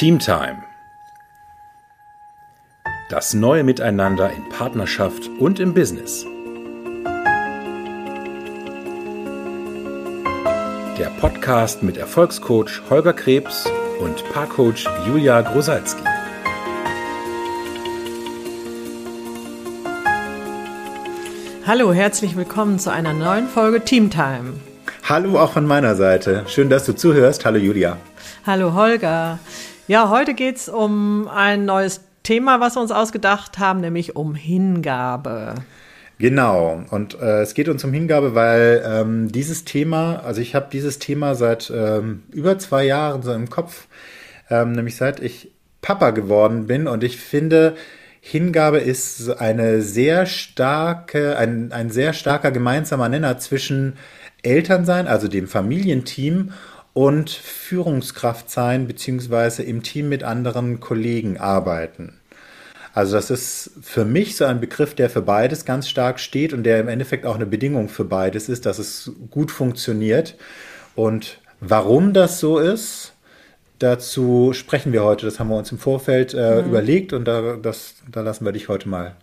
Teamtime. Das neue Miteinander in Partnerschaft und im Business. Der Podcast mit Erfolgscoach Holger Krebs und Paarcoach Julia Grosalski. Hallo, herzlich willkommen zu einer neuen Folge Teamtime. Hallo auch von meiner Seite. Schön, dass du zuhörst. Hallo Julia. Hallo Holger. Ja, heute geht es um ein neues Thema, was wir uns ausgedacht haben, nämlich um Hingabe. Genau, und äh, es geht uns um Hingabe, weil ähm, dieses Thema, also ich habe dieses Thema seit ähm, über zwei Jahren so im Kopf, ähm, nämlich seit ich Papa geworden bin und ich finde, Hingabe ist eine sehr starke, ein, ein sehr starker gemeinsamer Nenner zwischen Elternsein, also dem Familienteam und Führungskraft sein, beziehungsweise im Team mit anderen Kollegen arbeiten. Also das ist für mich so ein Begriff, der für beides ganz stark steht und der im Endeffekt auch eine Bedingung für beides ist, dass es gut funktioniert. Und warum das so ist, dazu sprechen wir heute. Das haben wir uns im Vorfeld äh, mhm. überlegt und da, das, da lassen wir dich heute mal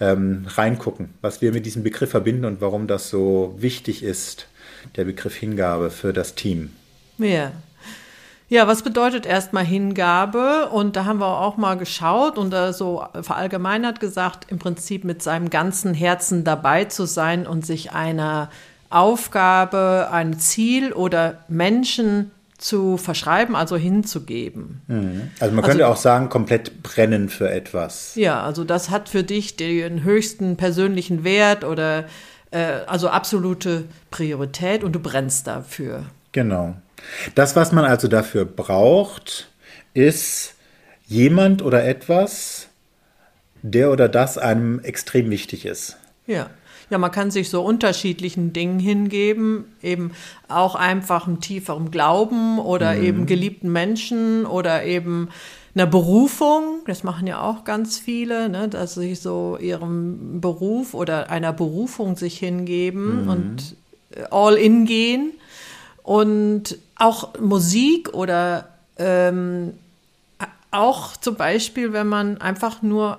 ähm, reingucken, was wir mit diesem Begriff verbinden und warum das so wichtig ist, der Begriff Hingabe für das Team. Ja. Ja, was bedeutet erstmal Hingabe? Und da haben wir auch mal geschaut und da so verallgemeinert gesagt, im Prinzip mit seinem ganzen Herzen dabei zu sein und sich einer Aufgabe, ein Ziel oder Menschen zu verschreiben, also hinzugeben. Mhm. Also man könnte also, auch sagen, komplett brennen für etwas. Ja, also das hat für dich den höchsten persönlichen Wert oder äh, also absolute Priorität und du brennst dafür. Genau. Das, was man also dafür braucht, ist jemand oder etwas, der oder das einem extrem wichtig ist. Ja. Ja, man kann sich so unterschiedlichen Dingen hingeben, eben auch einfach einem tieferen Glauben oder mhm. eben geliebten Menschen oder eben einer Berufung. Das machen ja auch ganz viele, ne, dass sie so ihrem Beruf oder einer Berufung sich hingeben mhm. und all in gehen. Und auch Musik oder ähm, auch zum Beispiel, wenn man einfach nur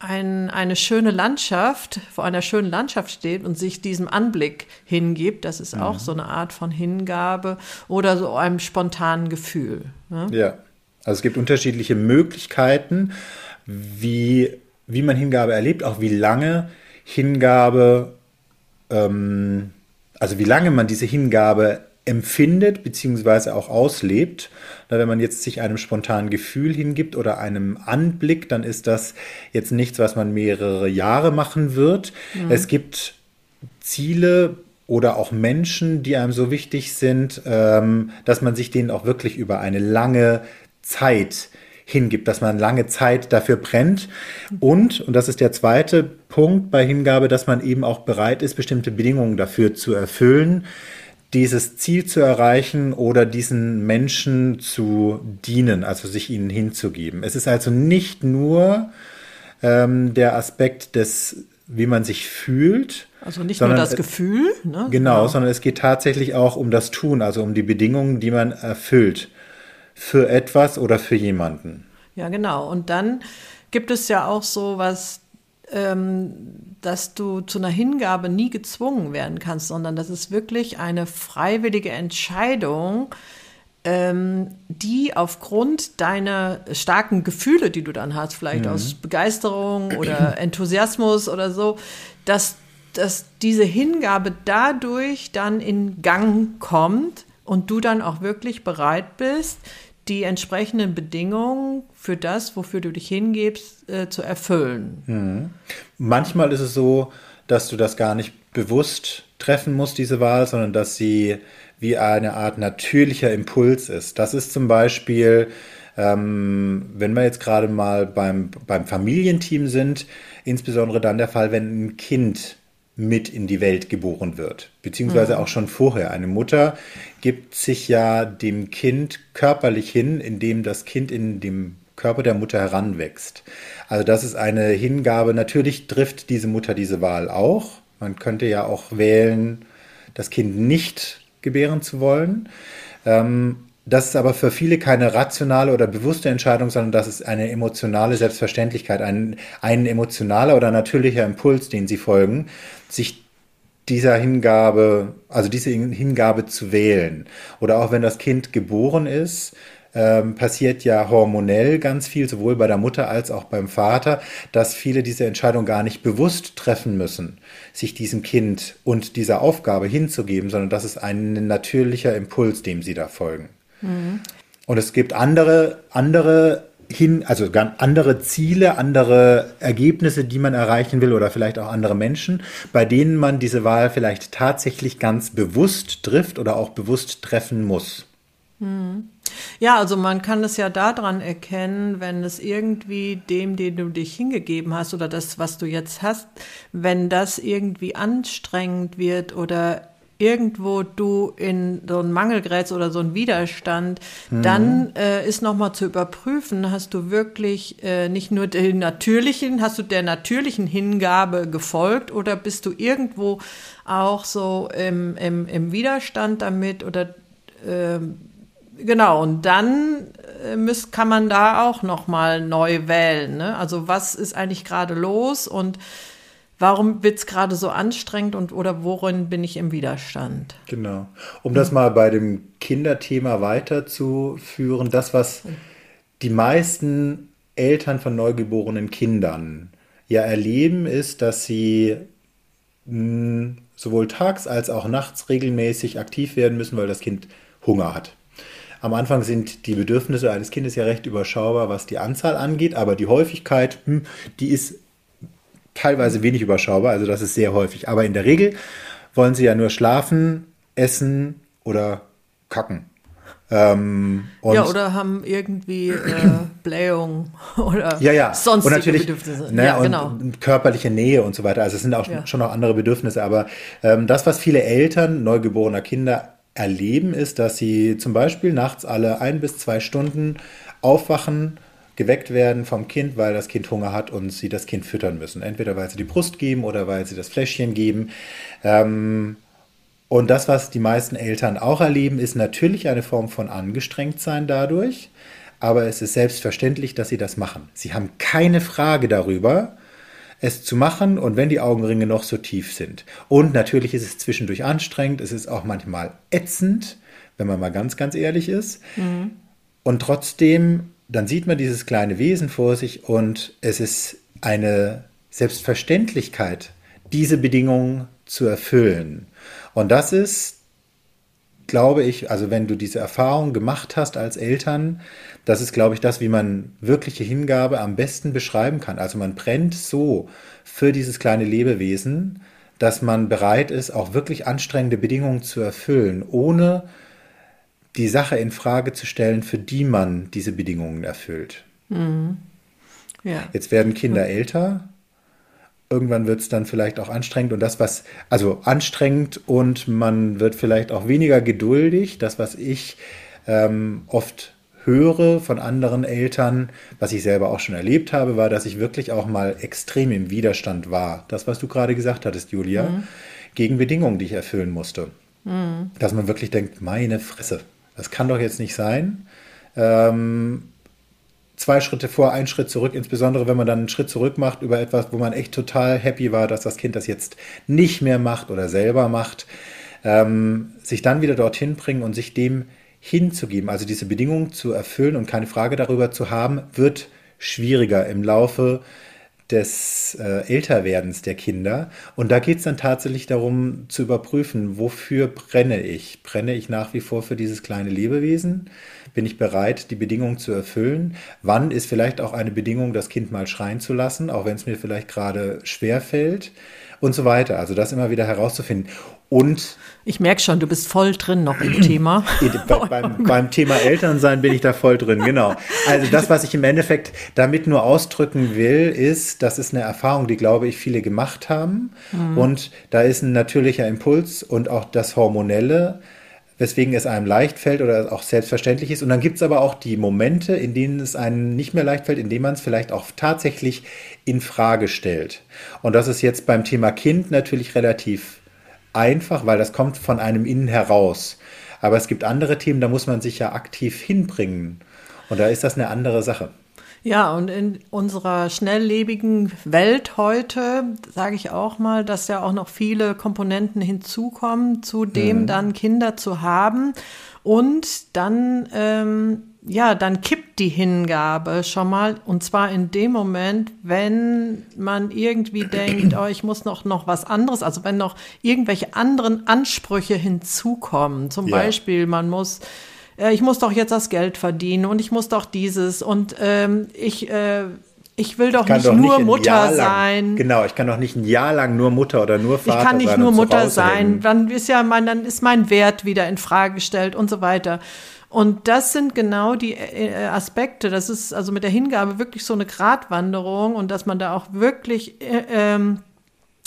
ein, eine schöne Landschaft, vor einer schönen Landschaft steht und sich diesem Anblick hingibt, das ist auch mhm. so eine Art von Hingabe oder so einem spontanen Gefühl. Ne? Ja, also es gibt unterschiedliche Möglichkeiten, wie, wie man Hingabe erlebt, auch wie lange Hingabe, ähm, also wie lange man diese Hingabe empfindet beziehungsweise auch auslebt. wenn man jetzt sich einem spontanen Gefühl hingibt oder einem Anblick, dann ist das jetzt nichts, was man mehrere Jahre machen wird. Mhm. Es gibt Ziele oder auch Menschen, die einem so wichtig sind, ähm, dass man sich denen auch wirklich über eine lange Zeit hingibt, dass man lange Zeit dafür brennt. Und, und das ist der zweite Punkt bei Hingabe, dass man eben auch bereit ist, bestimmte Bedingungen dafür zu erfüllen dieses Ziel zu erreichen oder diesen Menschen zu dienen, also sich ihnen hinzugeben. Es ist also nicht nur ähm, der Aspekt des, wie man sich fühlt. Also nicht nur das Gefühl. Ne? Genau, genau, sondern es geht tatsächlich auch um das Tun, also um die Bedingungen, die man erfüllt für etwas oder für jemanden. Ja, genau. Und dann gibt es ja auch so was ähm, dass du zu einer Hingabe nie gezwungen werden kannst, sondern das ist wirklich eine freiwillige Entscheidung, ähm, die aufgrund deiner starken Gefühle, die du dann hast, vielleicht mhm. aus Begeisterung oder Enthusiasmus oder so, dass, dass diese Hingabe dadurch dann in Gang kommt und du dann auch wirklich bereit bist, die entsprechenden Bedingungen für das, wofür du dich hingibst, äh, zu erfüllen. Mhm. Manchmal ist es so, dass du das gar nicht bewusst treffen musst, diese Wahl, sondern dass sie wie eine Art natürlicher Impuls ist. Das ist zum Beispiel, ähm, wenn wir jetzt gerade mal beim, beim Familienteam sind, insbesondere dann der Fall, wenn ein Kind mit in die Welt geboren wird, beziehungsweise mhm. auch schon vorher. Eine Mutter gibt sich ja dem Kind körperlich hin, indem das Kind in dem Körper der Mutter heranwächst. Also das ist eine Hingabe. Natürlich trifft diese Mutter diese Wahl auch. Man könnte ja auch wählen, das Kind nicht gebären zu wollen. Ähm, das ist aber für viele keine rationale oder bewusste Entscheidung, sondern das ist eine emotionale Selbstverständlichkeit, ein, ein emotionaler oder natürlicher Impuls, den sie folgen, sich dieser Hingabe, also diese Hingabe zu wählen. Oder auch wenn das Kind geboren ist, ähm, passiert ja hormonell ganz viel, sowohl bei der Mutter als auch beim Vater, dass viele diese Entscheidung gar nicht bewusst treffen müssen, sich diesem Kind und dieser Aufgabe hinzugeben, sondern das ist ein natürlicher Impuls, dem sie da folgen. Mhm. Und es gibt andere, andere hin, also andere Ziele, andere Ergebnisse, die man erreichen will oder vielleicht auch andere Menschen, bei denen man diese Wahl vielleicht tatsächlich ganz bewusst trifft oder auch bewusst treffen muss. Mhm. Ja, also man kann es ja daran erkennen, wenn es irgendwie dem, den du dich hingegeben hast oder das, was du jetzt hast, wenn das irgendwie anstrengend wird oder irgendwo du in so einen Mangel gerätst oder so einen Widerstand, mhm. dann äh, ist nochmal zu überprüfen, hast du wirklich äh, nicht nur den natürlichen, hast du der natürlichen Hingabe gefolgt oder bist du irgendwo auch so im, im, im Widerstand damit oder äh, Genau, und dann äh, müsst, kann man da auch nochmal neu wählen. Ne? Also was ist eigentlich gerade los und warum wird es gerade so anstrengend und oder worin bin ich im Widerstand? Genau. Um das mal bei dem Kinderthema weiterzuführen, das, was die meisten Eltern von neugeborenen Kindern ja erleben, ist, dass sie hm, sowohl tags als auch nachts regelmäßig aktiv werden müssen, weil das Kind Hunger hat. Am Anfang sind die Bedürfnisse eines Kindes ja recht überschaubar, was die Anzahl angeht, aber die Häufigkeit, hm, die ist teilweise wenig überschaubar, also das ist sehr häufig. Aber in der Regel wollen sie ja nur schlafen, essen oder kacken. Ähm, ja, oder haben irgendwie äh, Blähung oder ja, ja. sonstige und natürlich, Bedürfnisse. Ne, ja, genau. und körperliche Nähe und so weiter. Also es sind auch ja. schon noch andere Bedürfnisse. Aber ähm, das, was viele Eltern neugeborener Kinder erleben, ist, dass sie zum Beispiel nachts alle ein bis zwei Stunden aufwachen, geweckt werden vom Kind, weil das Kind Hunger hat und sie das Kind füttern müssen. Entweder weil sie die Brust geben oder weil sie das Fläschchen geben. Ähm, und das, was die meisten Eltern auch erleben, ist natürlich eine Form von Angestrengtsein dadurch. Aber es ist selbstverständlich, dass sie das machen. Sie haben keine Frage darüber, es zu machen und wenn die Augenringe noch so tief sind. Und natürlich ist es zwischendurch anstrengend, es ist auch manchmal ätzend, wenn man mal ganz, ganz ehrlich ist. Mhm. Und trotzdem, dann sieht man dieses kleine Wesen vor sich und es ist eine Selbstverständlichkeit, diese Bedingungen zu erfüllen. Und das ist, glaube ich, also wenn du diese Erfahrung gemacht hast als Eltern, das ist, glaube ich, das, wie man wirkliche Hingabe am besten beschreiben kann. Also man brennt so für dieses kleine Lebewesen, dass man bereit ist, auch wirklich anstrengende Bedingungen zu erfüllen, ohne die Sache in Frage zu stellen, für die man diese Bedingungen erfüllt. Mhm. Ja. Jetzt werden Kinder älter. Irgendwann wird es dann vielleicht auch anstrengend und das, was, also anstrengend und man wird vielleicht auch weniger geduldig. Das, was ich ähm, oft höre von anderen Eltern, was ich selber auch schon erlebt habe, war, dass ich wirklich auch mal extrem im Widerstand war. Das, was du gerade gesagt hattest, Julia, mhm. gegen Bedingungen, die ich erfüllen musste. Mhm. Dass man wirklich denkt, meine Fresse, das kann doch jetzt nicht sein. Ähm, zwei Schritte vor, ein Schritt zurück, insbesondere wenn man dann einen Schritt zurück macht über etwas, wo man echt total happy war, dass das Kind das jetzt nicht mehr macht oder selber macht, ähm, sich dann wieder dorthin bringen und sich dem hinzugeben, also diese Bedingungen zu erfüllen und keine Frage darüber zu haben, wird schwieriger im Laufe des äh, Älterwerdens der Kinder. Und da geht es dann tatsächlich darum zu überprüfen, wofür brenne ich? Brenne ich nach wie vor für dieses kleine Lebewesen? Bin ich bereit, die Bedingungen zu erfüllen? Wann ist vielleicht auch eine Bedingung, das Kind mal schreien zu lassen, auch wenn es mir vielleicht gerade schwer fällt? Und so weiter. Also das immer wieder herauszufinden. Und ich merke schon, du bist voll drin noch im Thema. Bei, beim, beim, Thema Elternsein bin ich da voll drin, genau. Also das, was ich im Endeffekt damit nur ausdrücken will, ist, das ist eine Erfahrung, die, glaube ich, viele gemacht haben. Mhm. Und da ist ein natürlicher Impuls und auch das Hormonelle, weswegen es einem leicht fällt oder auch selbstverständlich ist. Und dann gibt es aber auch die Momente, in denen es einem nicht mehr leicht fällt, in denen man es vielleicht auch tatsächlich in Frage stellt. Und das ist jetzt beim Thema Kind natürlich relativ einfach, weil das kommt von einem innen heraus. Aber es gibt andere Themen, da muss man sich ja aktiv hinbringen. Und da ist das eine andere Sache. Ja, und in unserer schnelllebigen Welt heute sage ich auch mal, dass ja auch noch viele Komponenten hinzukommen, zu dem mhm. dann Kinder zu haben. Und dann, ähm, ja, dann kippt die Hingabe schon mal. Und zwar in dem Moment, wenn man irgendwie denkt, oh, ich muss noch, noch was anderes, also wenn noch irgendwelche anderen Ansprüche hinzukommen. Zum ja. Beispiel, man muss äh, ich muss doch jetzt das Geld verdienen und ich muss doch dieses und ähm, ich, äh, ich will doch ich nicht doch nur nicht Mutter sein. Genau, ich kann doch nicht ein Jahr lang nur Mutter oder nur Vater sein. Ich kann nicht nur Mutter sein. Dann ist ja mein, dann ist mein Wert wieder in Frage gestellt und so weiter. Und das sind genau die äh, Aspekte. Das ist also mit der Hingabe wirklich so eine Gratwanderung und dass man da auch wirklich äh, ähm,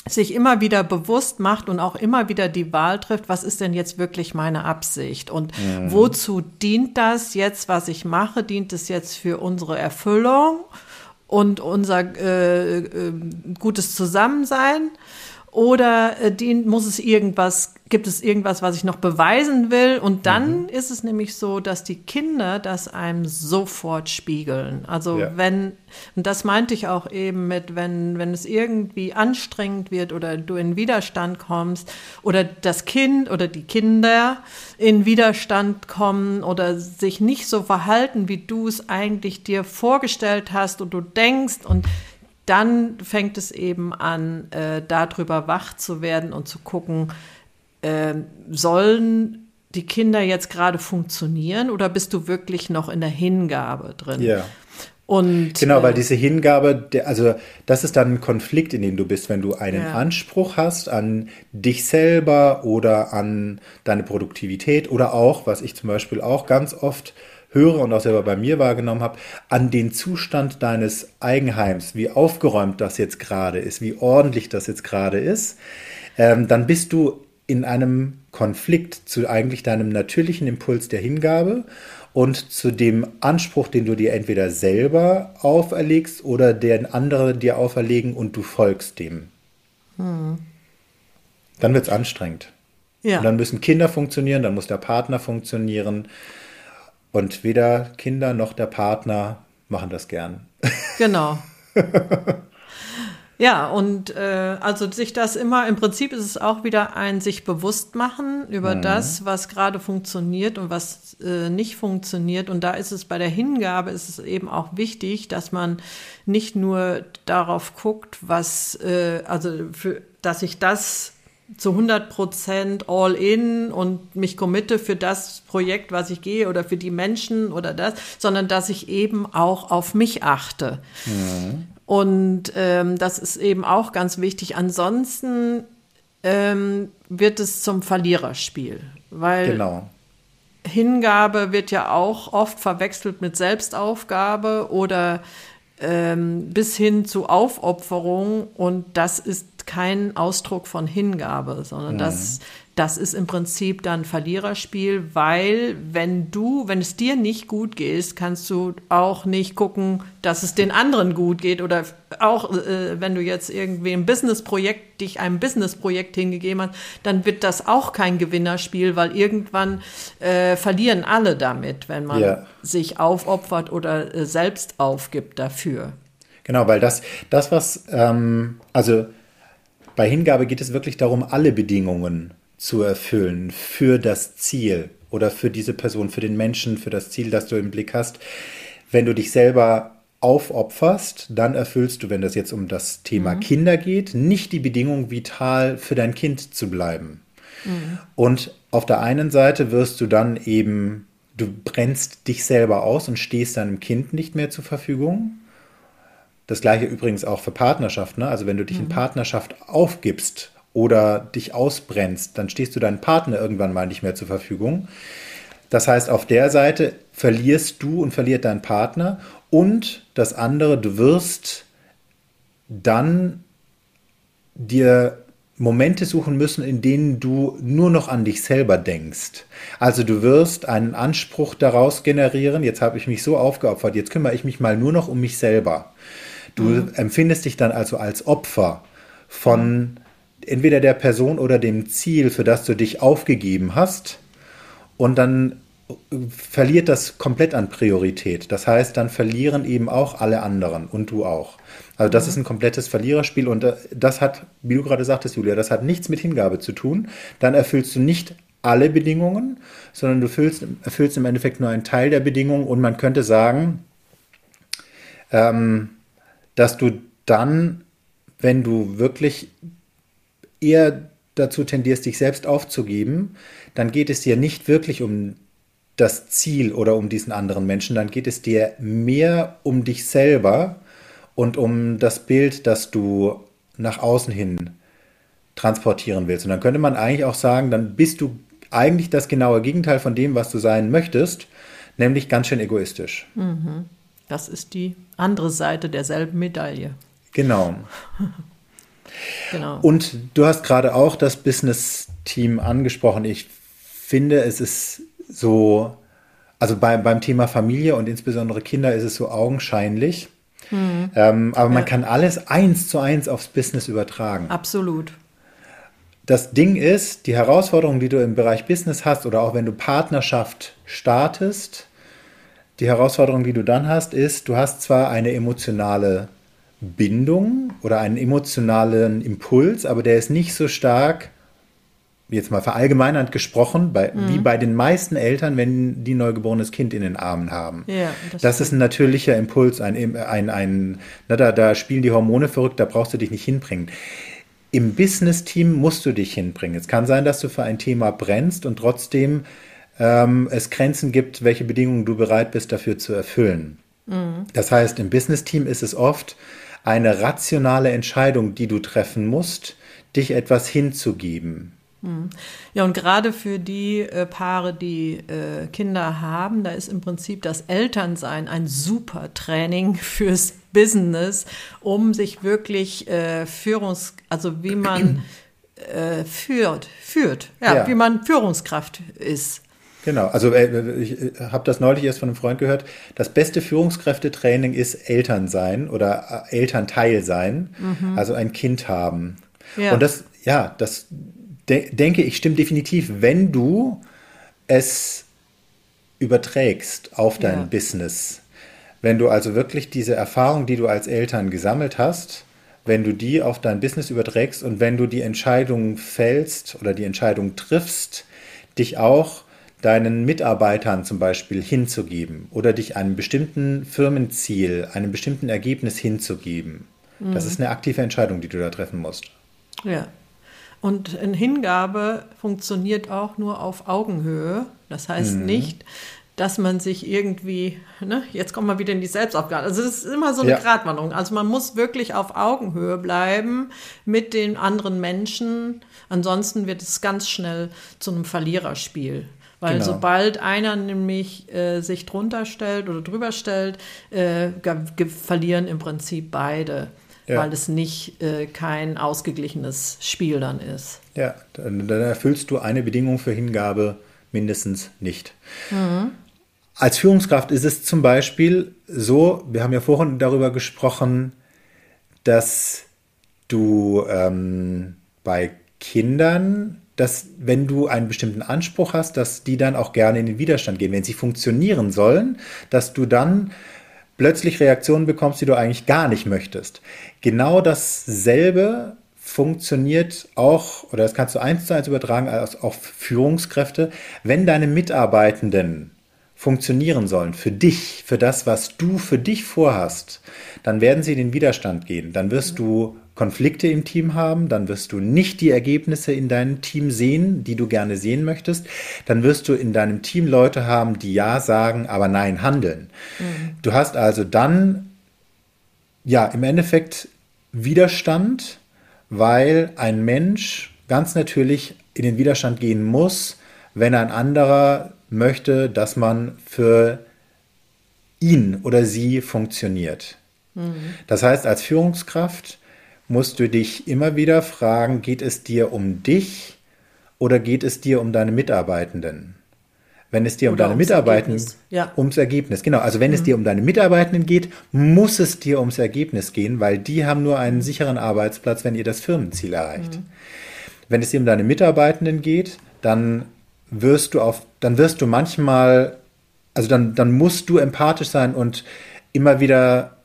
sich immer wieder bewusst macht und auch immer wieder die Wahl trifft, was ist denn jetzt wirklich meine Absicht und mhm. wozu dient das jetzt, was ich mache? Dient es jetzt für unsere Erfüllung und unser äh, äh, gutes Zusammensein? Oder äh, dient, muss es irgendwas gibt es irgendwas, was ich noch beweisen will? Und dann mhm. ist es nämlich so, dass die Kinder das einem sofort spiegeln. Also ja. wenn, und das meinte ich auch eben mit, wenn, wenn es irgendwie anstrengend wird oder du in Widerstand kommst oder das Kind oder die Kinder in Widerstand kommen oder sich nicht so verhalten, wie du es eigentlich dir vorgestellt hast und du denkst und dann fängt es eben an, äh, darüber wach zu werden und zu gucken, äh, sollen die Kinder jetzt gerade funktionieren oder bist du wirklich noch in der Hingabe drin? Ja. Und, genau, weil äh, diese Hingabe, also das ist dann ein Konflikt, in dem du bist, wenn du einen ja. Anspruch hast an dich selber oder an deine Produktivität oder auch, was ich zum Beispiel auch ganz oft höre und auch selber bei mir wahrgenommen habe, an den Zustand deines Eigenheims, wie aufgeräumt das jetzt gerade ist, wie ordentlich das jetzt gerade ist, ähm, dann bist du in einem Konflikt zu eigentlich deinem natürlichen Impuls der Hingabe und zu dem Anspruch, den du dir entweder selber auferlegst oder den andere dir auferlegen und du folgst dem. Hm. Dann wird es anstrengend. Ja. Und dann müssen Kinder funktionieren, dann muss der Partner funktionieren. Und weder Kinder noch der Partner machen das gern. Genau. Ja, und äh, also sich das immer, im Prinzip ist es auch wieder ein sich bewusst machen über mhm. das, was gerade funktioniert und was äh, nicht funktioniert. Und da ist es bei der Hingabe ist es eben auch wichtig, dass man nicht nur darauf guckt, was, äh, also für, dass ich das zu 100 Prozent all in und mich committe für das Projekt, was ich gehe oder für die Menschen oder das, sondern dass ich eben auch auf mich achte. Mhm. Und ähm, das ist eben auch ganz wichtig. Ansonsten ähm, wird es zum Verliererspiel, weil genau. Hingabe wird ja auch oft verwechselt mit Selbstaufgabe oder ähm, bis hin zu Aufopferung und das ist kein Ausdruck von Hingabe, sondern mhm. das das ist im Prinzip dann Verliererspiel, weil wenn du, wenn es dir nicht gut geht, kannst du auch nicht gucken, dass es den anderen gut geht oder auch äh, wenn du jetzt irgendwie ein Businessprojekt, dich einem Businessprojekt hingegeben hast, dann wird das auch kein Gewinnerspiel, weil irgendwann äh, verlieren alle damit, wenn man ja. sich aufopfert oder äh, selbst aufgibt dafür. Genau, weil das, das was, ähm, also bei Hingabe geht es wirklich darum, alle Bedingungen zu erfüllen für das Ziel oder für diese Person, für den Menschen, für das Ziel, das du im Blick hast. Wenn du dich selber aufopferst, dann erfüllst du, wenn das jetzt um das Thema mhm. Kinder geht, nicht die Bedingung, vital für dein Kind zu bleiben. Mhm. Und auf der einen Seite wirst du dann eben, du brennst dich selber aus und stehst deinem Kind nicht mehr zur Verfügung. Das gleiche übrigens auch für Partnerschaft. Ne? Also wenn du dich mhm. in Partnerschaft aufgibst oder dich ausbrennst, dann stehst du deinem Partner irgendwann mal nicht mehr zur Verfügung. Das heißt, auf der Seite verlierst du und verliert dein Partner und das andere, du wirst dann dir Momente suchen müssen, in denen du nur noch an dich selber denkst. Also du wirst einen Anspruch daraus generieren, jetzt habe ich mich so aufgeopfert, jetzt kümmere ich mich mal nur noch um mich selber. Du mhm. empfindest dich dann also als Opfer von entweder der Person oder dem Ziel, für das du dich aufgegeben hast. und dann verliert das komplett an Priorität. Das heißt, dann verlieren eben auch alle anderen und du auch. Also das mhm. ist ein komplettes Verliererspiel und äh, das hat, wie du gerade sagtest, Julia, das hat nichts mit Hingabe zu tun. Dann erfüllst du nicht alle Bedingungen, sondern du erfüllst, erfüllst im Endeffekt nur einen Teil der Bedingungen und man könnte sagen, ähm, dass du dann, wenn du wirklich eher dazu tendierst, dich selbst aufzugeben, dann geht es dir nicht wirklich um das Ziel oder um diesen anderen Menschen, dann geht es dir mehr um dich selber und um das Bild, das du nach außen hin transportieren willst. Und dann könnte man eigentlich auch sagen, dann bist du eigentlich das genaue Gegenteil von dem, was du sein möchtest, nämlich ganz schön egoistisch. Mhm. Das ist die andere Seite derselben Medaille. Genau. genau. Und du hast gerade auch das Business-Team angesprochen. Ich finde, es ist so, also bei, beim Thema Familie und insbesondere Kinder ist es so augenscheinlich. Hm. Ähm, aber man kann alles eins zu eins aufs Business übertragen. Absolut. Das Ding ist, die Herausforderung, die du im Bereich Business hast oder auch wenn du Partnerschaft startest, die Herausforderung, die du dann hast, ist, du hast zwar eine emotionale Bindung oder einen emotionalen Impuls, aber der ist nicht so stark, jetzt mal verallgemeinernd gesprochen, bei, mhm. wie bei den meisten Eltern, wenn die neugeborenes Kind in den Armen haben. Ja, das, das ist ein natürlicher Impuls, ein, ein, ein na, da, da spielen die Hormone verrückt, da brauchst du dich nicht hinbringen. Im Business-Team musst du dich hinbringen. Es kann sein, dass du für ein Thema brennst und trotzdem ähm, es Grenzen gibt, welche Bedingungen du bereit bist dafür zu erfüllen. Mhm. Das heißt, im Business-Team ist es oft eine rationale Entscheidung, die du treffen musst, dich etwas hinzugeben. Hm. Ja, und gerade für die äh, Paare, die äh, Kinder haben, da ist im Prinzip das Elternsein ein super Training fürs Business, um sich wirklich äh, Führungs-, also wie man äh, führt, führt, ja, ja, wie man Führungskraft ist. Genau, also äh, ich äh, habe das neulich erst von einem Freund gehört. Das beste Führungskräftetraining ist Elternsein oder Elternteil sein, mhm. also ein Kind haben. Ja. Und das, ja, das de denke ich, stimmt definitiv, wenn du es überträgst auf dein ja. Business. Wenn du also wirklich diese Erfahrung, die du als Eltern gesammelt hast, wenn du die auf dein Business überträgst und wenn du die Entscheidung fällst oder die Entscheidung triffst, dich auch deinen Mitarbeitern zum Beispiel hinzugeben oder dich einem bestimmten Firmenziel, einem bestimmten Ergebnis hinzugeben. Mhm. Das ist eine aktive Entscheidung, die du da treffen musst. Ja. Und eine Hingabe funktioniert auch nur auf Augenhöhe. Das heißt mhm. nicht, dass man sich irgendwie, ne, jetzt kommen wir wieder in die Selbstaufgabe. Also das ist immer so eine ja. Gratwanderung. Also man muss wirklich auf Augenhöhe bleiben mit den anderen Menschen. Ansonsten wird es ganz schnell zu einem Verliererspiel. Weil genau. sobald einer nämlich äh, sich drunter stellt oder drüber stellt, äh, verlieren im Prinzip beide ja. weil es nicht äh, kein ausgeglichenes Spiel dann ist. Ja, dann, dann, erfüllst du eine Bedingung für Hingabe mindestens nicht. Mhm. Als Führungskraft ist es zum Beispiel so, wir haben ja vorhin darüber gesprochen, dass du ähm, bei Kindern, dass wenn du einen bestimmten Anspruch hast, dass die dann auch gerne in den Widerstand gehen. Wenn sie funktionieren sollen, dass du dann plötzlich Reaktionen bekommst, die du eigentlich gar nicht möchtest. Genau dasselbe funktioniert auch, oder das kannst du eins zu eins übertragen auf Führungskräfte, wenn deine Mitarbeitenden funktionieren sollen für dich, für das, was du für dich vorhast, dann werden sie in den Widerstand gehen. Dann wirst du Konflikte im Team haben, dann wirst du nicht die Ergebnisse in deinem Team sehen, die du gerne sehen möchtest. Dann wirst du in deinem Team Leute haben, die Ja sagen, aber Nein handeln. Mhm. Du hast also dann, ja, im Endeffekt Widerstand, weil ein Mensch ganz natürlich in den Widerstand gehen muss, wenn ein anderer möchte, dass man für ihn oder sie funktioniert. Mhm. Das heißt, als Führungskraft musst du dich immer wieder fragen, geht es dir um dich oder geht es dir um deine Mitarbeitenden? Wenn es dir um deine Mitarbeitenden, ja. ums Ergebnis, genau. Also wenn mhm. es dir um deine Mitarbeitenden geht, muss es dir ums Ergebnis gehen, weil die haben nur einen sicheren Arbeitsplatz, wenn ihr das Firmenziel erreicht. Mhm. Wenn es dir um deine Mitarbeitenden geht, dann wirst du auf, dann wirst du manchmal, also dann, dann musst du empathisch sein und immer wieder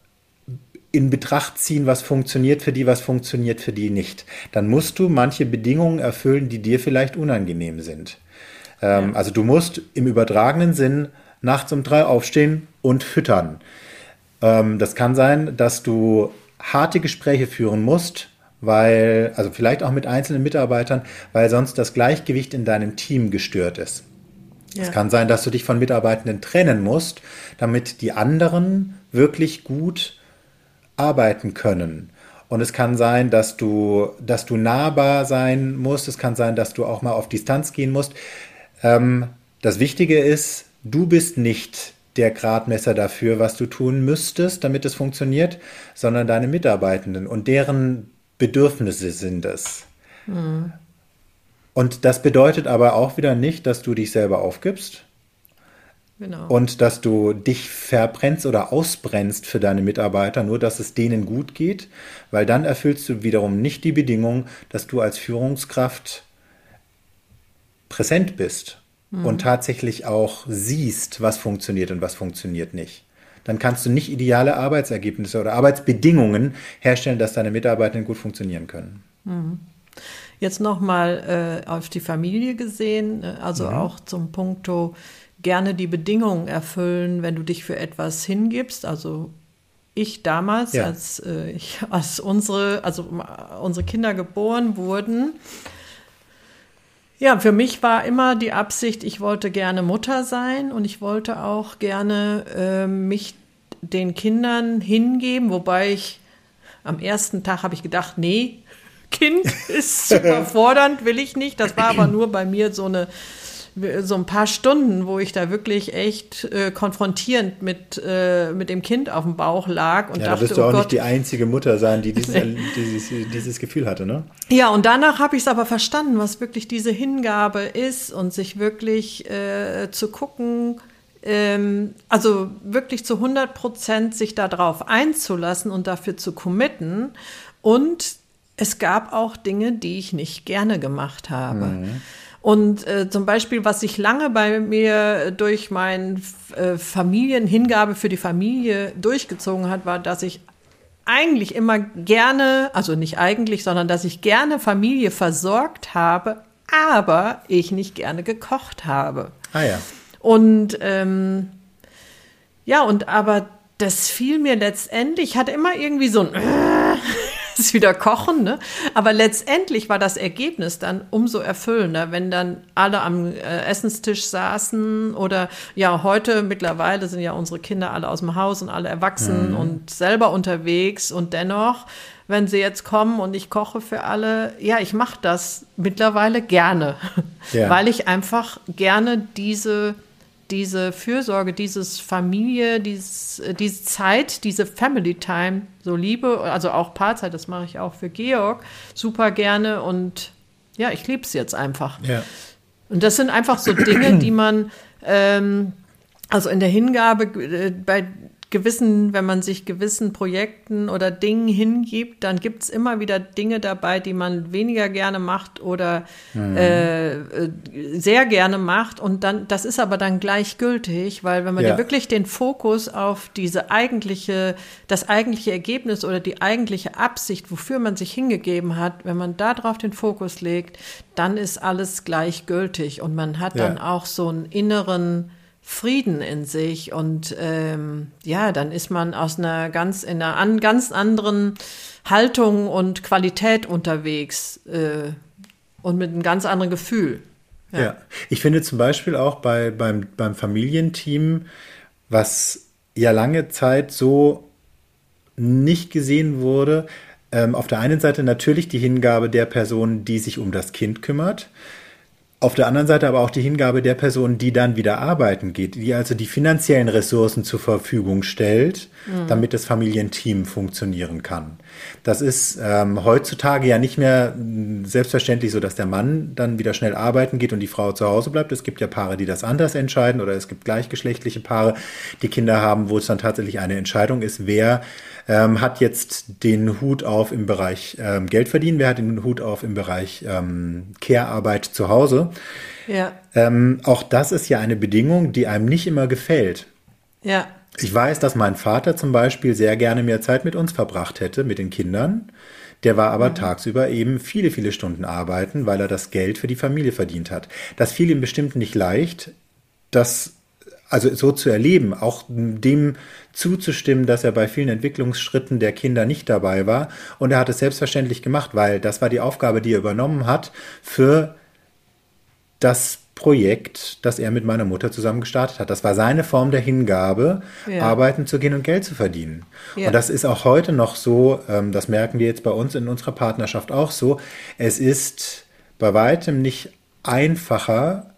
in Betracht ziehen, was funktioniert für die, was funktioniert für die nicht. Dann musst du manche Bedingungen erfüllen, die dir vielleicht unangenehm sind. Ähm, ja. Also du musst im übertragenen Sinn nachts um drei aufstehen und füttern. Ähm, das kann sein, dass du harte Gespräche führen musst, weil, also vielleicht auch mit einzelnen Mitarbeitern, weil sonst das Gleichgewicht in deinem Team gestört ist. Ja. Es kann sein, dass du dich von Mitarbeitenden trennen musst, damit die anderen wirklich gut arbeiten können. Und es kann sein, dass du, dass du nahbar sein musst. Es kann sein, dass du auch mal auf Distanz gehen musst. Ähm, das Wichtige ist, du bist nicht der Gradmesser dafür, was du tun müsstest, damit es funktioniert, sondern deine Mitarbeitenden und deren Bedürfnisse sind es. Mhm. Und das bedeutet aber auch wieder nicht, dass du dich selber aufgibst, Genau. Und dass du dich verbrennst oder ausbrennst für deine Mitarbeiter, nur dass es denen gut geht, weil dann erfüllst du wiederum nicht die Bedingung, dass du als Führungskraft präsent bist mhm. und tatsächlich auch siehst, was funktioniert und was funktioniert nicht. Dann kannst du nicht ideale Arbeitsergebnisse oder Arbeitsbedingungen herstellen, dass deine Mitarbeiter gut funktionieren können. Mhm. Jetzt nochmal äh, auf die Familie gesehen, äh, also mhm. auch zum Punkto gerne die Bedingungen erfüllen, wenn du dich für etwas hingibst. Also ich damals, ja. als, äh, ich, als unsere, also unsere Kinder geboren wurden, ja, für mich war immer die Absicht, ich wollte gerne Mutter sein und ich wollte auch gerne äh, mich den Kindern hingeben, wobei ich am ersten Tag habe ich gedacht, nee, Kind ist überfordernd, will ich nicht. Das war aber nur bei mir so eine so ein paar Stunden, wo ich da wirklich echt äh, konfrontierend mit, äh, mit dem Kind auf dem Bauch lag und ja, dachte, da wirst du oh auch Gott. nicht die einzige Mutter sein, die dieses, dieses, dieses Gefühl hatte, ne? Ja, und danach habe ich es aber verstanden, was wirklich diese Hingabe ist und sich wirklich äh, zu gucken, ähm, also wirklich zu 100 Prozent sich darauf einzulassen und dafür zu committen und es gab auch Dinge, die ich nicht gerne gemacht habe. Mhm. Und äh, zum Beispiel, was sich lange bei mir durch meine äh, Familienhingabe für die Familie durchgezogen hat, war, dass ich eigentlich immer gerne, also nicht eigentlich, sondern dass ich gerne Familie versorgt habe, aber ich nicht gerne gekocht habe. Ah ja. Und ähm, ja, und aber das fiel mir letztendlich, ich hatte immer irgendwie so ein es wieder kochen. Ne? Aber letztendlich war das Ergebnis dann umso erfüllender, wenn dann alle am äh, Essenstisch saßen oder ja, heute mittlerweile sind ja unsere Kinder alle aus dem Haus und alle erwachsen mhm. und selber unterwegs und dennoch wenn sie jetzt kommen und ich koche für alle, ja, ich mache das mittlerweile gerne, ja. weil ich einfach gerne diese diese Fürsorge, dieses Familie, dieses, äh, diese Zeit, diese Family Time so liebe, also auch Paarzeit, das mache ich auch für Georg super gerne und ja, ich liebe es jetzt einfach. Ja. Und das sind einfach so Dinge, die man ähm, also in der Hingabe äh, bei gewissen, wenn man sich gewissen Projekten oder Dingen hingibt, dann gibt es immer wieder Dinge dabei, die man weniger gerne macht oder mhm. äh, sehr gerne macht. Und dann, das ist aber dann gleichgültig, weil wenn man ja. wirklich den Fokus auf diese eigentliche, das eigentliche Ergebnis oder die eigentliche Absicht, wofür man sich hingegeben hat, wenn man darauf den Fokus legt, dann ist alles gleichgültig und man hat ja. dann auch so einen inneren Frieden in sich und ähm, ja, dann ist man aus einer ganz in einer an, ganz anderen Haltung und Qualität unterwegs äh, und mit einem ganz anderen Gefühl. Ja. ja. ich finde zum Beispiel auch bei, beim, beim Familienteam, was ja lange Zeit so nicht gesehen wurde, ähm, auf der einen Seite natürlich die Hingabe der Person, die sich um das Kind kümmert. Auf der anderen Seite aber auch die Hingabe der Person, die dann wieder arbeiten geht, die also die finanziellen Ressourcen zur Verfügung stellt, mhm. damit das Familienteam funktionieren kann. Das ist ähm, heutzutage ja nicht mehr hm, selbstverständlich so, dass der Mann dann wieder schnell arbeiten geht und die Frau zu Hause bleibt. Es gibt ja Paare, die das anders entscheiden oder es gibt gleichgeschlechtliche Paare, die Kinder haben, wo es dann tatsächlich eine Entscheidung ist, wer ähm, hat jetzt den Hut auf im Bereich ähm, Geld verdienen, wer hat den Hut auf im Bereich ähm, Care-Arbeit zu Hause. Ja. Ähm, auch das ist ja eine Bedingung, die einem nicht immer gefällt. Ja. Ich weiß, dass mein Vater zum Beispiel sehr gerne mehr Zeit mit uns verbracht hätte, mit den Kindern. Der war aber mhm. tagsüber eben viele, viele Stunden arbeiten, weil er das Geld für die Familie verdient hat. Das fiel ihm bestimmt nicht leicht, das also so zu erleben, auch dem zuzustimmen, dass er bei vielen Entwicklungsschritten der Kinder nicht dabei war. Und er hat es selbstverständlich gemacht, weil das war die Aufgabe, die er übernommen hat für das Projekt, das er mit meiner Mutter zusammen gestartet hat. Das war seine Form der Hingabe, ja. arbeiten zu gehen und Geld zu verdienen. Ja. Und das ist auch heute noch so, ähm, das merken wir jetzt bei uns in unserer Partnerschaft auch so. Es ist bei weitem nicht einfacher,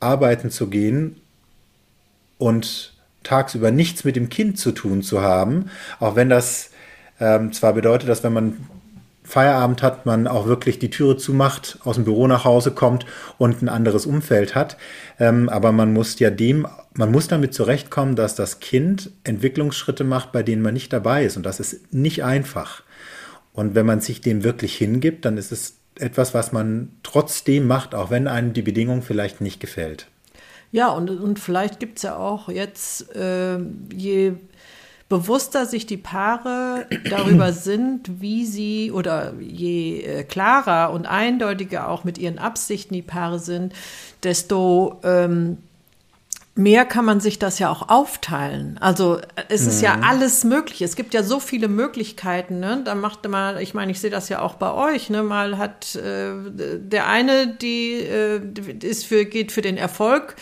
arbeiten zu gehen und tagsüber nichts mit dem Kind zu tun zu haben, auch wenn das ähm, zwar bedeutet, dass wenn man Feierabend hat, man auch wirklich die Türe zumacht, aus dem Büro nach Hause kommt und ein anderes Umfeld hat. Ähm, aber man muss ja dem, man muss damit zurechtkommen, dass das Kind Entwicklungsschritte macht, bei denen man nicht dabei ist. Und das ist nicht einfach. Und wenn man sich dem wirklich hingibt, dann ist es etwas, was man trotzdem macht, auch wenn einem die Bedingung vielleicht nicht gefällt. Ja, und, und vielleicht gibt es ja auch jetzt, äh, je bewusster sich die Paare darüber sind, wie sie oder je äh, klarer und eindeutiger auch mit ihren Absichten die Paare sind, desto ähm, mehr kann man sich das ja auch aufteilen. Also es ist mhm. ja alles möglich. Es gibt ja so viele Möglichkeiten. Ne? Da macht mal, ich meine, ich sehe das ja auch bei euch. Ne? Mal hat äh, der eine, die äh, ist für geht für den Erfolg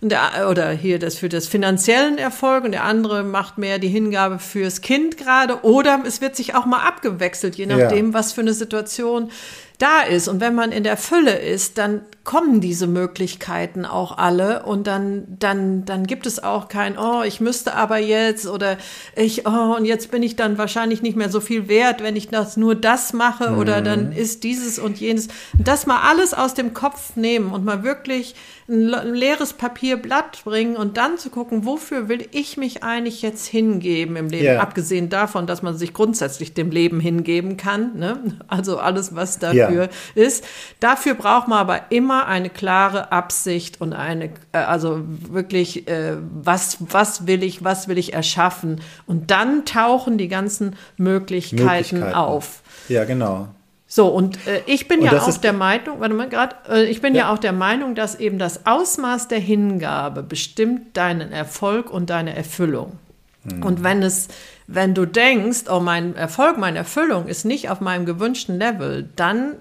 und der, oder hier das für das finanziellen Erfolg und der andere macht mehr die Hingabe fürs Kind gerade oder es wird sich auch mal abgewechselt, je nachdem, ja. was für eine Situation da ist. Und wenn man in der Fülle ist, dann kommen diese Möglichkeiten auch alle und dann, dann, dann gibt es auch kein, oh, ich müsste aber jetzt oder ich, oh, und jetzt bin ich dann wahrscheinlich nicht mehr so viel wert, wenn ich das nur das mache mhm. oder dann ist dieses und jenes. Das mal alles aus dem Kopf nehmen und mal wirklich ein, leeres Papierblatt bringen und dann zu gucken, wofür will ich mich eigentlich jetzt hingeben im Leben? Yeah. Abgesehen davon, dass man sich grundsätzlich dem Leben hingeben kann, ne? also alles, was dafür yeah. ist. Dafür braucht man aber immer eine klare Absicht und eine, äh, also wirklich, äh, was, was will ich, was will ich erschaffen? Und dann tauchen die ganzen Möglichkeiten, Möglichkeiten. auf. Ja, genau. So, und äh, ich bin und ja auch der Meinung, warte mal gerade, äh, ich bin ja. ja auch der Meinung, dass eben das Ausmaß der Hingabe bestimmt deinen Erfolg und deine Erfüllung. Mhm. Und wenn es, wenn du denkst, oh, mein Erfolg, meine Erfüllung ist nicht auf meinem gewünschten Level, dann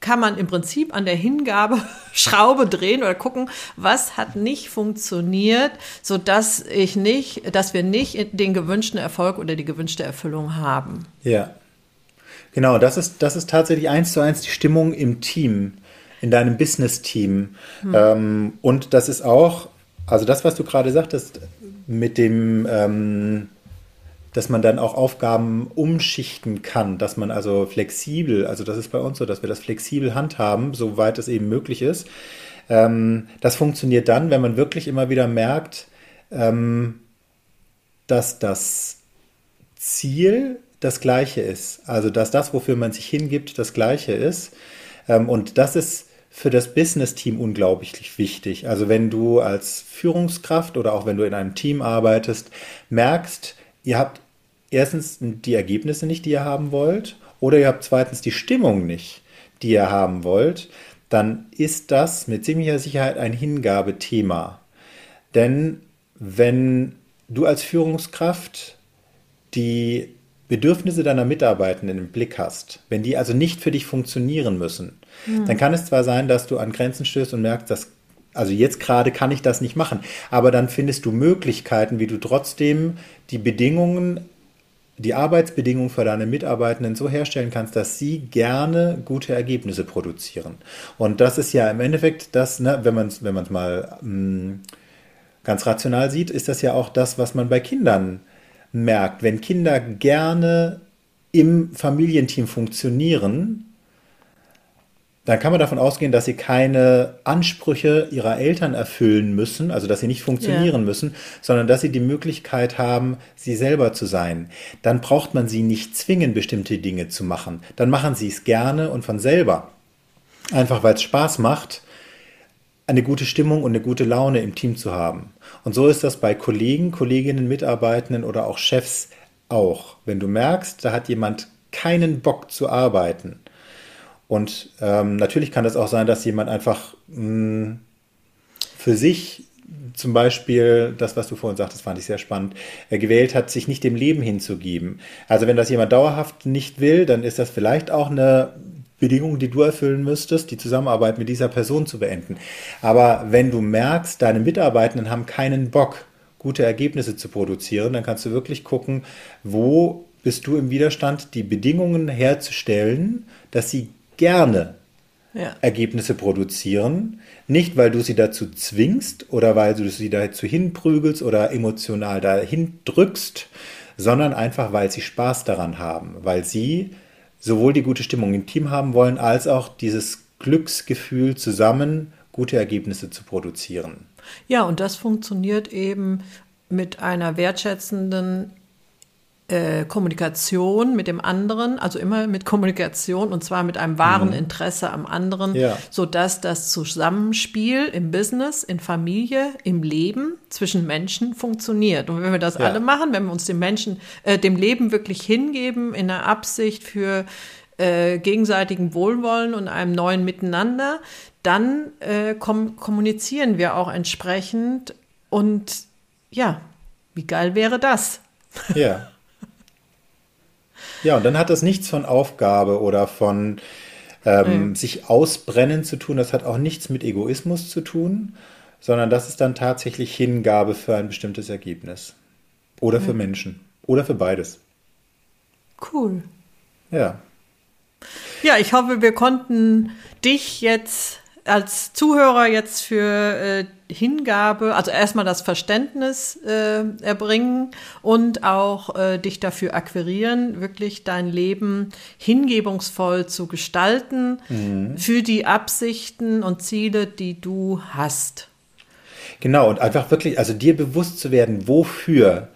kann man im Prinzip an der Hingabe Schraube drehen oder gucken, was hat nicht funktioniert, so dass ich nicht, dass wir nicht den gewünschten Erfolg oder die gewünschte Erfüllung haben. Ja. Genau, das ist, das ist tatsächlich eins zu eins die Stimmung im Team, in deinem Business-Team. Hm. Ähm, und das ist auch, also das, was du gerade sagtest, mit dem, ähm, dass man dann auch Aufgaben umschichten kann, dass man also flexibel, also das ist bei uns so, dass wir das flexibel handhaben, soweit es eben möglich ist. Ähm, das funktioniert dann, wenn man wirklich immer wieder merkt, ähm, dass das Ziel das Gleiche ist. Also, dass das, wofür man sich hingibt, das Gleiche ist. Ähm, und das ist für das Business-Team unglaublich wichtig. Also, wenn du als Führungskraft oder auch wenn du in einem Team arbeitest, merkst, ihr habt erstens die Ergebnisse nicht, die ihr haben wollt, oder ihr habt zweitens die Stimmung nicht, die ihr haben wollt, dann ist das mit ziemlicher Sicherheit ein Hingabethema. Denn wenn du als Führungskraft die Bedürfnisse deiner Mitarbeitenden im Blick hast, wenn die also nicht für dich funktionieren müssen, mhm. dann kann es zwar sein, dass du an Grenzen stößt und merkst, dass also jetzt gerade kann ich das nicht machen, aber dann findest du Möglichkeiten, wie du trotzdem die Bedingungen, die Arbeitsbedingungen für deine Mitarbeitenden so herstellen kannst, dass sie gerne gute Ergebnisse produzieren. Und das ist ja im Endeffekt das, ne, wenn man es wenn mal mh, hm, ganz rational sieht, ist das ja auch das, was man bei Kindern äh, merkt, wenn Kinder gerne im Familienteam funktionieren, dann kann man davon ausgehen, dass sie keine Ansprüche ihrer Eltern erfüllen müssen, also dass sie nicht funktionieren ja. müssen, sondern dass sie die Möglichkeit haben, sie selber zu sein. Dann braucht man sie nicht zwingen, bestimmte Dinge zu machen. Dann machen sie es gerne und von selber. Einfach weil es Spaß macht eine gute Stimmung und eine gute Laune im Team zu haben. Und so ist das bei Kollegen, Kolleginnen, Mitarbeitenden oder auch Chefs auch. Wenn du merkst, da hat jemand keinen Bock zu arbeiten. Und ähm, natürlich kann es auch sein, dass jemand einfach mh, hm, für sich zum Beispiel das, was du vorhin sagtest, fand ich sehr spannend, er gewählt hat, sich nicht dem Leben hinzugeben. Also wenn das jemand dauerhaft nicht will, dann ist das vielleicht auch eine Bedingung, die du erfüllen müsstest, die Zusammenarbeit mit dieser Person zu beenden. Aber wenn du merkst, deine Mitarbeitenden haben keinen Bock, gute Ergebnisse zu produzieren, dann kannst du wirklich gucken, wo bist du im Widerstand, die Bedingungen herzustellen, dass sie gerne ja. Ergebnisse produzieren. Nicht, weil du sie dazu zwingst oder weil du sie dazu hinprügelst oder emotional dahin drückst, sondern einfach, weil sie Spaß daran haben, weil sie sowohl die gute Stimmung im Team haben wollen, als auch dieses Glücksgefühl zusammen gute Ergebnisse zu produzieren. Ja, und das funktioniert eben mit einer wertschätzenden äh, Kommunikation mit dem anderen, also immer mit Kommunikation und zwar mit einem wahren mhm. Interesse am anderen, ja. sodass das Zusammenspiel im Business, in Familie, im Leben zwischen Menschen funktioniert. Und wenn wir das ja. alle machen, wenn wir uns dem Menschen, äh, dem Leben wirklich hingeben, in der Absicht für äh, gegenseitigen Wohlwollen und einem neuen Miteinander, dann äh, kom kommunizieren wir auch entsprechend und ja, wie geil wäre das? Ja. Ja, und dann hat das nichts von Aufgabe oder von ähm, mhm. sich ausbrennen zu tun. Das hat auch nichts mit Egoismus zu tun, sondern das ist dann tatsächlich Hingabe für ein bestimmtes Ergebnis. Oder mhm. für Menschen. Oder für beides. Cool. Ja. Ja, ich hoffe, wir konnten dich jetzt als Zuhörer jetzt für äh, Hingabe, also erstmal das Verständnis äh, erbringen und auch äh, dich dafür akquirieren, wirklich dein Leben hingebungsvoll zu gestalten mhm. für die Absichten und Ziele, die du hast. Genau, und einfach wirklich, also dir bewusst zu werden, wofür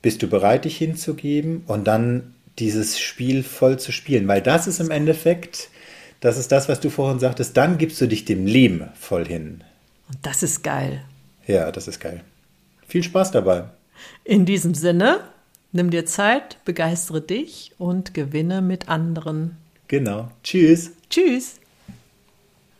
bist du bereit, dich hinzugeben und dann dieses Spiel voll zu spielen, weil das ist im Endeffekt das ist das, was du vorhin sagtest. Dann gibst du dich dem Leben voll hin. Und das ist geil. Ja, das ist geil. Viel Spaß dabei. In diesem Sinne, nimm dir Zeit, begeistere dich und gewinne mit anderen. Genau. Tschüss. Tschüss.